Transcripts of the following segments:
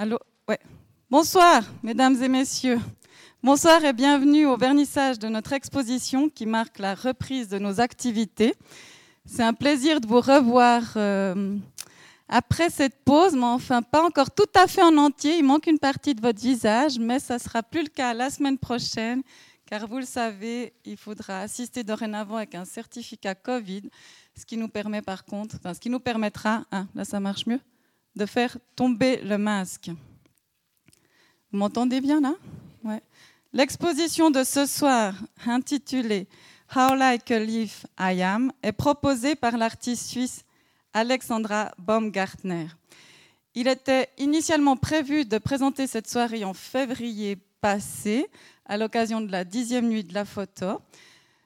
Allô? Ouais. Bonsoir, mesdames et messieurs. Bonsoir et bienvenue au vernissage de notre exposition qui marque la reprise de nos activités. C'est un plaisir de vous revoir euh, après cette pause, mais enfin pas encore tout à fait en entier. Il manque une partie de votre visage, mais ça sera plus le cas la semaine prochaine, car vous le savez, il faudra assister dorénavant avec un certificat Covid, ce qui nous permet par contre, ce qui nous permettra, hein, là ça marche mieux, de faire tomber le masque. Vous m'entendez bien là? L'exposition de ce soir, intitulée How Like a Leaf I Am, est proposée par l'artiste suisse Alexandra Baumgartner. Il était initialement prévu de présenter cette soirée en février passé, à l'occasion de la dixième nuit de la photo.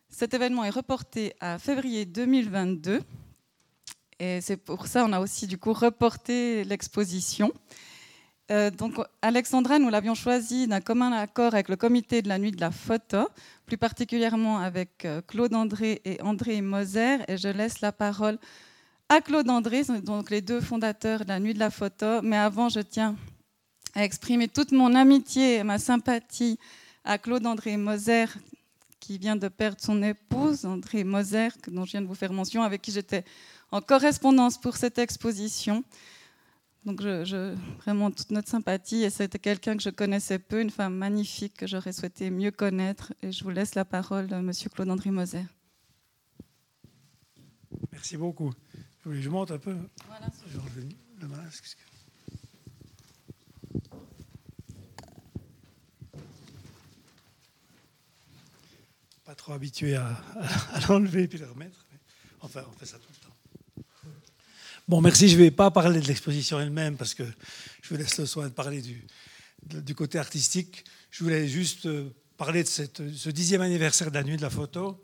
Cet événement est reporté à février 2022. Et c'est pour ça qu'on a aussi du coup reporté l'exposition. Euh, donc, Alexandra, nous l'avions choisi d'un commun accord avec le comité de la nuit de la photo, plus particulièrement avec euh, Claude André et André Moser. Et je laisse la parole à Claude André, donc les deux fondateurs de la nuit de la photo. Mais avant, je tiens à exprimer toute mon amitié et ma sympathie à Claude André Moser, qui vient de perdre son épouse, André Moser, dont je viens de vous faire mention, avec qui j'étais en correspondance pour cette exposition. Donc, je, vraiment toute notre sympathie. Et c'était quelqu'un que je connaissais peu, une femme magnifique que j'aurais souhaité mieux connaître. Et je vous laisse la parole, euh, Monsieur Claude-André Moser. Merci beaucoup. Je monte un peu. Voilà. le masque. Pas trop habitué à, à, l'enlever et puis le remettre. enfin, on fait ça tout. Bon, merci. Je ne vais pas parler de l'exposition elle-même parce que je vous laisse le soin de parler du, côté artistique. Je voulais juste euh, parler de ce dixième anniversaire de la nuit de la photo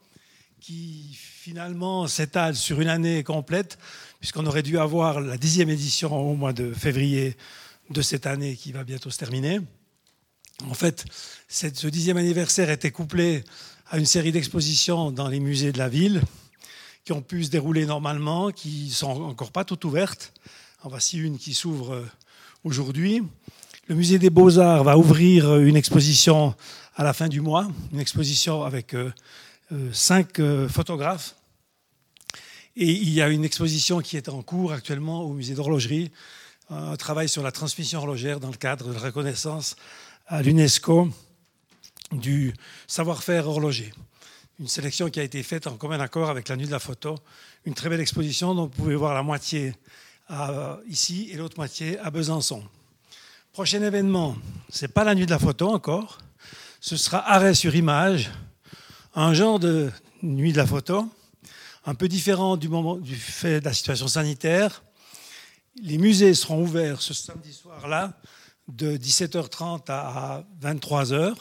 qui finalement s'étale sur une année complète puisqu'on aurait dû avoir la dixième édition au mois de février de cette année qui va bientôt se terminer. En fait, ce dixième anniversaire était couplé à une série d'expositions dans les musées de la ville qui ont pu se dérouler normalement, qui sont encore pas toutes ouvertes. En voici une qui s'ouvre euh, aujourd'hui. Le musée des Beaux-Arts va ouvrir euh, une exposition à la fin du mois, une exposition avec euh, cinq photographes. Et il y a une exposition qui est en cours actuellement au musée d'horlogerie, un travail sur la transmission horlogère dans le cadre de la reconnaissance à l'UNESCO du savoir-faire horloger une sélection qui a été faite en commun accord avec la Nuit de la Photo. Une très belle exposition dont vous pouvez voir la moitié ici et l'autre moitié à Besançon. Prochain événement, ce n'est pas la Nuit de la Photo encore, ce sera Arrêt sur image, un genre de Nuit de la Photo, un peu différent du, moment, du fait de la situation sanitaire. Les musées seront ouverts ce samedi soir-là de 17h30 à 23h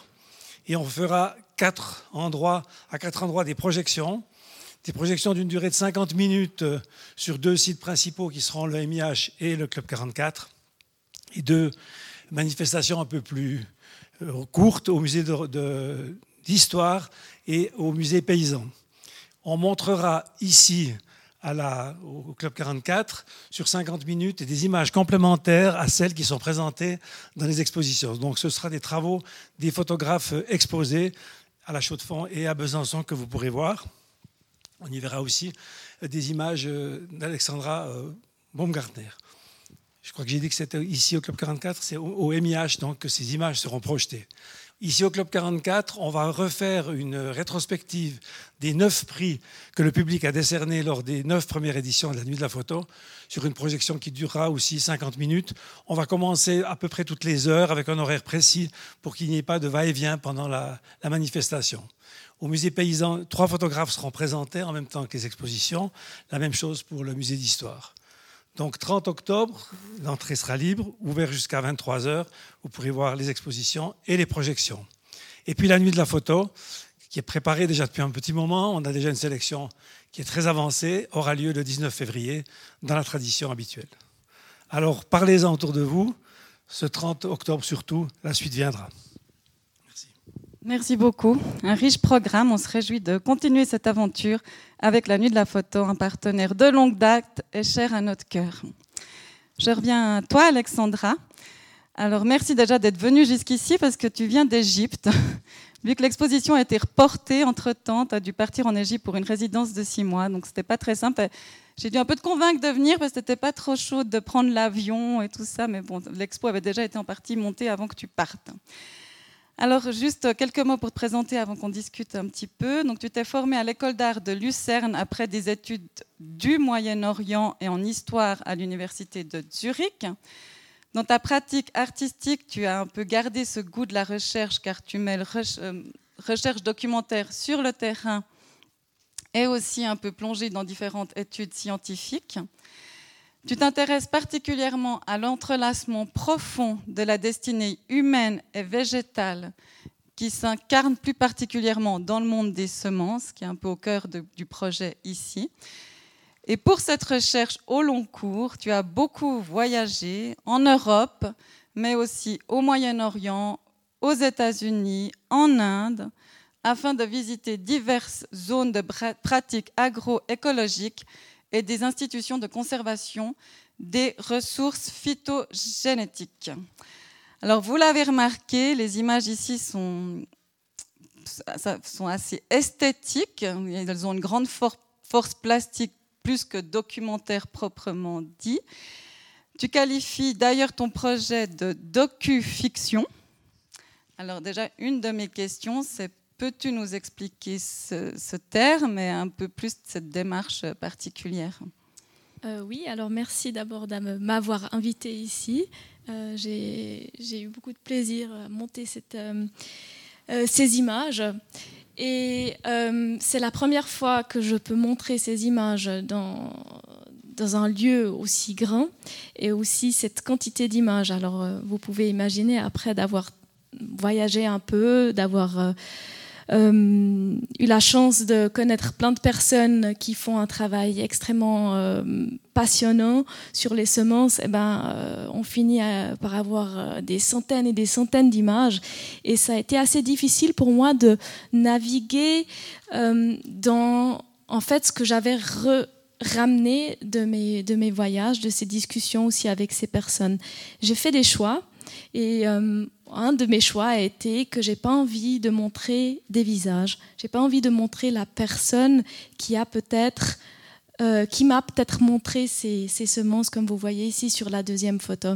et on fera quatre endroits, à quatre endroits des projections. Des projections d'une durée de 50 minutes euh, sur deux sites principaux qui seront le MIH et le Club 44. Et deux manifestations un peu plus euh, courtes au musée d'histoire et au musée paysan. On montrera ici au Club 44 sur 50 minutes des images complémentaires à celles qui sont présentées dans les expositions. Donc ce sera des travaux des photographes exposés à la Chaux-de-Fonds et à Besançon que vous pourrez voir. On y verra aussi des images euh, d'Alexandra euh, Baumgartner. Je crois que j'ai dit que c'était ici au Club 44, c'est au MIH donc que ces images seront projetées. Ici au Club 44, on va refaire une rétrospective des neuf prix que le public a décernés lors des neuf premières éditions de la Nuit de la Photo, sur une projection qui durera aussi 50 minutes. On va commencer à peu près toutes les heures avec un horaire précis pour qu'il n'y ait pas de va-et-vient pendant la, manifestation. Au musée paysan, trois photographes seront présentés en même temps que les expositions. La même chose pour le musée d'histoire. Donc 30 octobre, l'entrée sera libre, ouvert jusqu'à 23 heures. Vous pourrez voir les expositions et les projections. Et puis la nuit de la photo, qui est préparée déjà depuis un petit moment. On a déjà une sélection qui est très avancée, aura lieu le 19 février dans la tradition habituelle. Alors parlez-en autour de vous. Ce 30 octobre surtout, la suite viendra. Merci beaucoup. Un riche programme. On se réjouit de continuer cette aventure avec la Nuit de la Photo, un partenaire de longue date et cher à notre cœur. Je reviens à toi, Alexandra. Alors merci déjà d'être venu jusqu'ici parce que tu viens d'Égypte. Vu que l'exposition a été reportée entre-temps, tu as dû partir en Égypte pour une résidence de six mois, donc c'était pas très simple. J'ai dû un peu te convaincre de venir parce que c'était pas trop chaud de prendre l'avion et tout ça, mais bon, l'expo avait déjà été en partie montée avant que tu partes. Alors, juste quelques mots pour te présenter avant qu'on discute un petit peu. Donc, tu t'es formé à l'école d'art de Lucerne après des études du Moyen-Orient et en histoire à l'université de Zurich. Dans ta pratique artistique, tu as un peu gardé ce goût de la recherche car tu mêles euh, recherche documentaire sur le terrain et aussi un peu plongé dans différentes études scientifiques. Tu t'intéresses particulièrement à l'entrelacement profond de la destinée humaine et végétale qui s'incarne plus particulièrement dans le monde des semences, qui est un peu au cœur du projet ici. Et pour cette recherche au long cours, tu as beaucoup voyagé en Europe, mais aussi au Moyen-Orient, aux États-Unis, en Inde, afin de visiter diverses zones de pratiques agroécologiques et des institutions de conservation des ressources phytogénétiques. Alors, vous l'avez remarqué, les images ici sont, sont assez esthétiques. Elles ont une grande force plastique plus que documentaire proprement dit. Tu qualifies d'ailleurs ton projet de docu-fiction. Alors déjà, une de mes questions, c'est peux-tu nous expliquer ce, terme et un peu plus cette démarche particulière? Euh, Oui, alors merci d'abord de m'avoir invité ici. Euh, j'ai eu beaucoup de plaisir à monter euh, ces images. Et c'est la première fois que je peux montrer ces images dans, dans un lieu aussi grand et aussi cette quantité d'images. Alors, vous pouvez imaginer, après d'avoir voyagé un peu, d'avoir eu la chance de connaître plein de personnes qui font un travail extrêmement euh, passionnant sur les semences, eh ben, euh, on finit par avoir des centaines et des centaines d'images. Et ça a été assez difficile pour moi de naviguer dans en fait ce que j'avais ramené de mes, de mes voyages, de ces discussions aussi avec ces personnes. J'ai fait des choix et euh, un de mes choix a été que j'ai pas envie de montrer des visages. J'ai pas envie de montrer la personne qui a peut-être euh, qui m'a peut-être montré ces, semences, comme vous voyez ici sur la deuxième photo.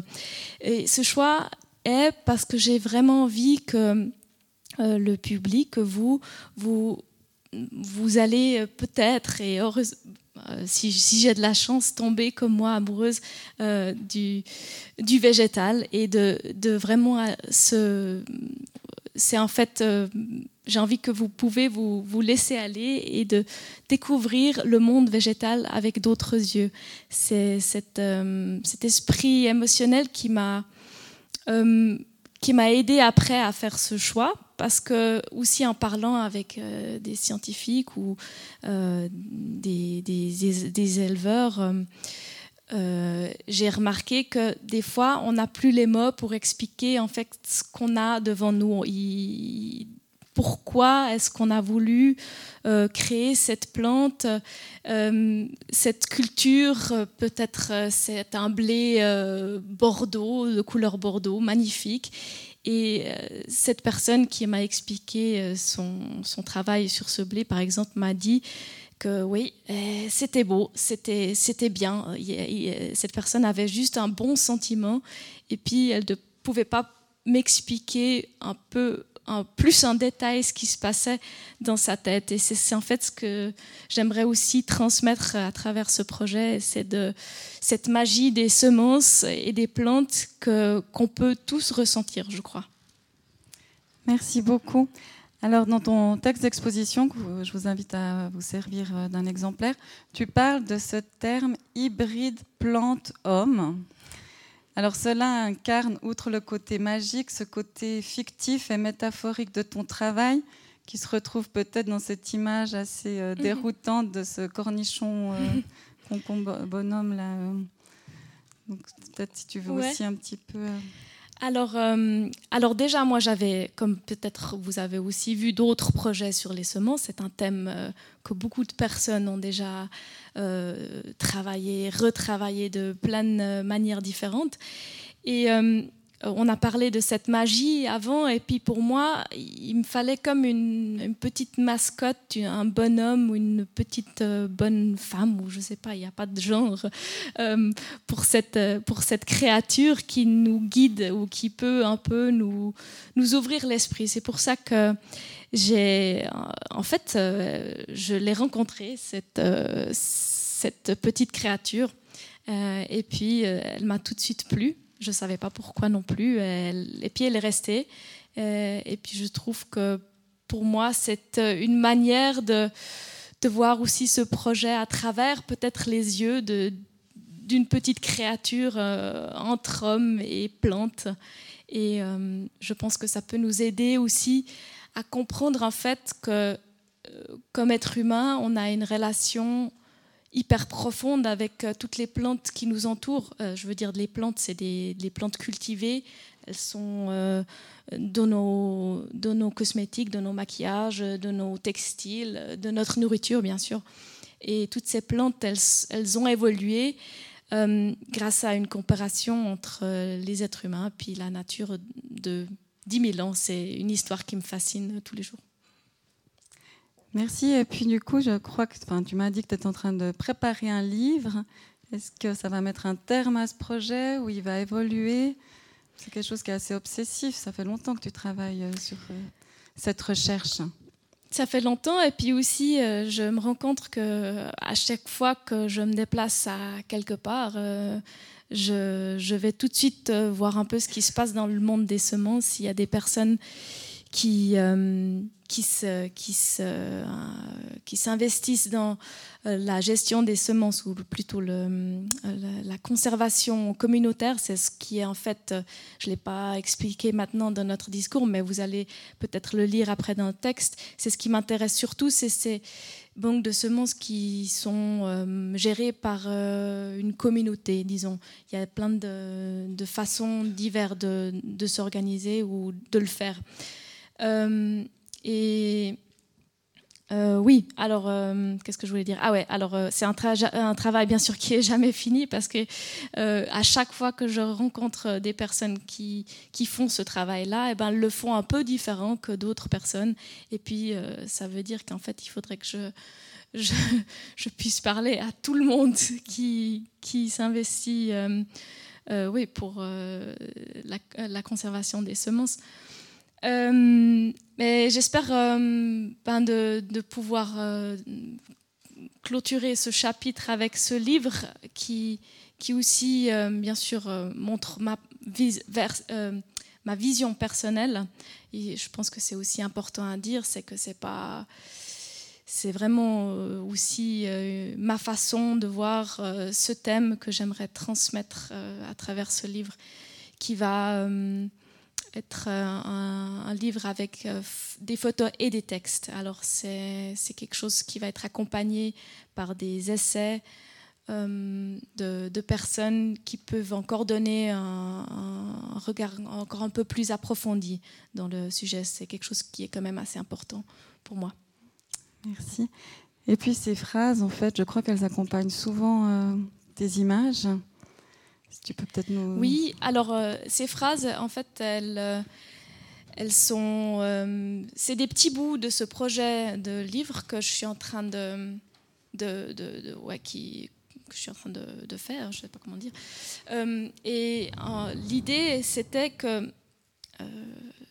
Et ce choix est parce que j'ai vraiment envie que euh, le public, que vous, vous, vous allez peut-être, et euh, si, j'ai de la chance, tomber comme moi amoureuse euh, du, végétal et de, vraiment euh. C'est en fait, j'ai envie que vous pouvez vous laisser aller et de découvrir le monde végétal avec d'autres yeux. C'est cet esprit émotionnel qui m'a qui m'a aidé après à faire ce choix parce que aussi en parlant avec euh, des scientifiques ou euh, des, éleveurs, euh, j'ai remarqué que des fois on n'a plus les mots pour expliquer en fait ce qu'on a devant nous. Pourquoi est-ce qu'on a voulu créer cette plante, cette culture, peut-être c'est un blé bordeaux, de couleur bordeaux, magnifique. Et euh, cette personne qui m'a expliqué euh, son, travail sur ce blé, par exemple, m'a dit que oui, euh, c'était beau, c'était bien. Cette personne avait juste un bon sentiment et puis elle ne pouvait pas m'expliquer un peu plus en détail ce qui se passait dans sa tête. Et c'est en fait ce que j'aimerais aussi transmettre à travers ce projet, c'est de cette magie des semences et des plantes qu'on peut tous ressentir, je crois. Merci beaucoup. Alors, dans ton texte d'exposition, que je vous invite à vous servir euh, d'un exemplaire, tu parles de ce terme hybride plante-homme. Alors cela incarne, outre le côté magique, ce côté fictif et métaphorique de ton travail, qui se retrouve peut-être dans cette image assez euh, mhm. déroutante de ce cornichon euh, bonhomme là. Euh. peut-être si tu veux aussi un petit peu. Euh. Alors, alors déjà, moi, j'avais, comme peut-être vous avez aussi vu d'autres projets sur les semences, c'est un thème que beaucoup de personnes ont déjà travaillé, retravaillé de plein de manières différentes. Et on a parlé de cette magie avant, et puis pour moi, il me fallait comme une, petite mascotte, un bonhomme ou une petite euh, bonne femme, ou je sais pas, il n'y a pas de genre, euh, pour, cette, pour cette créature qui nous guide ou qui peut un peu nous, nous ouvrir l'esprit. C'est pour ça que j'ai, en fait, je l'ai rencontrée, cette, cette petite créature, et puis elle m'a tout de suite plu. Je ne savais pas pourquoi non plus. et puis elle est restée. Euh, et puis je trouve que pour moi, c'est euh, une manière de, de voir aussi ce projet à travers peut-être les yeux d'une petite créature euh, entre hommes et plantes. Et je pense que ça peut nous aider aussi à comprendre en fait que comme être humain, on a une relation hyper profonde avec euh, toutes les plantes qui nous entourent. Euh, je veux dire, les plantes, c'est des, plantes cultivées. Elles sont euh, dans, nos, cosmétiques, dans nos maquillages, de nos textiles, de notre nourriture, bien sûr. Et toutes ces plantes, elles, elles ont évolué grâce à une comparaison entre les êtres humains puis la nature de 10 000 ans. C'est une histoire qui me fascine tous les jours. Merci. Et puis du coup, je crois que enfin, tu m'as dit que tu es en train de préparer un livre. Est-ce que ça va mettre un terme à ce projet ou il va évoluer? C'est quelque chose qui est assez obsessif. Ça fait longtemps que tu travailles euh, sur euh, cette recherche. Ça fait longtemps et puis aussi euh, je me rends compte que à chaque fois que je me déplace à quelque part, je, je, vais tout de suite voir un peu ce qui se passe dans le monde des semences. Il y a des personnes qui, euh, qui, se, qui, se, euh, s'investissent dans euh, la gestion des semences ou plutôt la, conservation communautaire. C'est ce qui est en fait, je ne l'ai pas expliqué maintenant dans notre discours, mais vous allez peut-être le lire après dans le texte. C'est ce qui m'intéresse surtout, c'est ces banques de semences qui sont gérées par une communauté, disons. Il y a plein de, façons diverses de s'organiser ou de le faire. Euh, et euh, oui, alors euh, qu'est-ce que je voulais dire? Ah ouais, alors c'est un, travail bien sûr qui est jamais fini parce que à chaque fois que je rencontre des personnes qui, qui font ce travail-là, eh ben le font un peu différent que d'autres personnes. Et puis ça veut dire qu'en fait il faudrait que je, je, puisse parler à tout le monde qui, qui s'investit, oui, pour la, conservation des semences. Euh, mais j'espère euh, ben de, pouvoir euh, clôturer ce chapitre avec ce livre qui, qui aussi, bien sûr, montre ma, ma vision personnelle. Et je pense que c'est aussi important à dire, c'est que c'est pas c'est vraiment aussi ma façon de voir ce thème que j'aimerais transmettre à travers ce livre qui va être euh, un, livre avec euh, des photos et des textes. Alors c'est quelque chose qui va être accompagné par des essais euh, de, personnes qui peuvent encore donner un, regard encore un peu plus approfondi dans le sujet. C'est quelque chose qui est quand même assez important pour moi. Merci. Et puis ces phrases, en fait, je crois qu'elles accompagnent souvent des images tu peux peut-être nous... Oui, alors euh, ces phrases, en fait, elles, euh, sont... Euh, c'est des petits bouts de ce projet de livre que je suis en train de... de, de, ouais, qui, que je suis en train de faire, je ne sais pas comment dire. et l'idée, c'était que...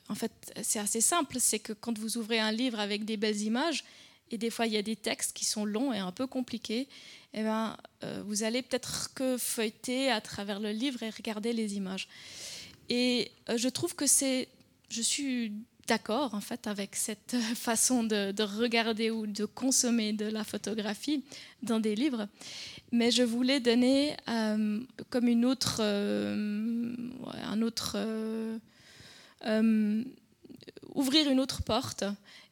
en fait, c'est assez simple, c'est que quand vous ouvrez un livre avec des belles images, et des fois il y a des textes qui sont longs et un peu compliqués, eh ben, euh, vous allez peut-être que feuilleter à travers le livre et regarder les images. Et euh, je trouve que c'est, je suis d'accord en fait avec cette façon de, regarder ou de consommer de la photographie dans des livres, mais je voulais donner euh, comme une autre, un autre, ouvrir une autre porte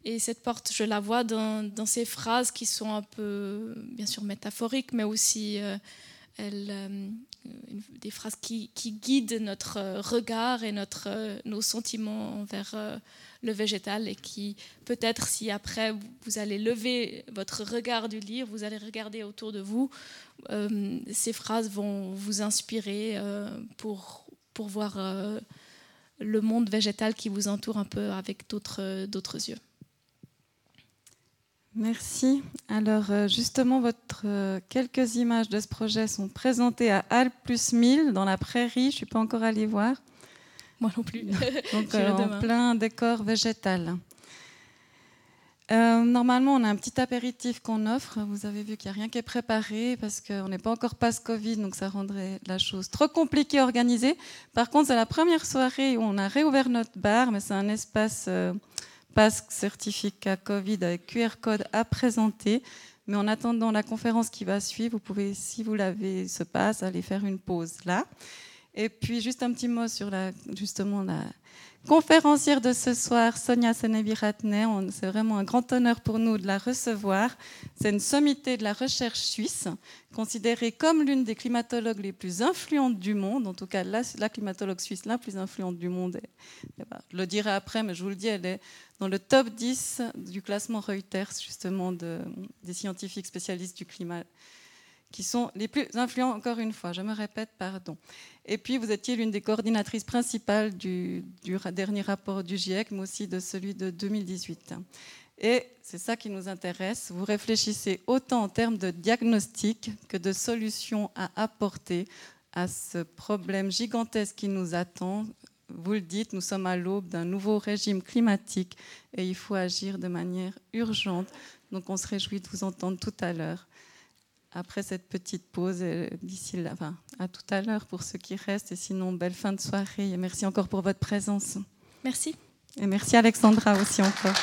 et cette porte, je la vois dans, ces phrases qui sont un peu, bien sûr, métaphoriques, mais aussi euh, euh, des phrases qui, guident notre regard et notre, nos sentiments envers euh, le végétal et qui, peut-être, si après vous allez lever votre regard du livre, vous allez regarder autour de vous, ces phrases vont vous inspirer pour, pour voir le monde végétal qui vous entoure un peu avec d'autres yeux. Merci. Alors euh, justement, votre, euh, quelques images de ce projet sont présentées à Alpes plus 1000 dans la prairie. Je ne suis pas encore allée voir. Moi non plus. Donc euh, en plein décor végétal. normalement, on a un petit apéritif qu'on offre. Vous avez vu qu'il n'y a rien qui est préparé parce qu'on n'est pas encore passe-Covid, donc ça rendrait la chose trop compliquée à organiser. Par contre, c'est la première soirée où on a réouvert notre bar, mais c'est un espace certificat Covid avec QR code à présenter. Mais en attendant la conférence qui va suivre, vous pouvez, si vous l'avez, ce passe, aller faire une pause là. Et puis juste un petit mot sur la, justement la, conférencière de ce soir, Sonia Seneviratne. C'est vraiment un grand honneur pour nous de la recevoir. C'est une sommité de la recherche suisse, considérée comme l'une des climatologues les plus influentes du monde, en tout cas la, climatologue suisse la plus influente du monde. Je le dirai après, mais je vous le dis, elle est dans le top 10 du classement Reuters, justement, des scientifiques spécialistes du climat qui sont les plus influents, encore une fois, je me répète, pardon. Et puis, vous étiez l'une des coordinatrices principales du, dernier rapport du GIEC, mais aussi de celui de 2018. Et c'est ça qui nous intéresse. Vous réfléchissez autant en termes de diagnostic que de solutions à apporter à ce problème gigantesque qui nous attend. Vous le dites, nous sommes à l'aube d'un nouveau régime climatique et il faut agir de manière urgente. Donc on se réjouit de vous entendre tout à l'heure après cette petite pause, euh, d'ici là, enfin, à tout à l'heure pour ceux qui restent. Et sinon, belle fin de soirée. Et merci encore pour votre présence. Merci. Et merci Alexandra aussi encore.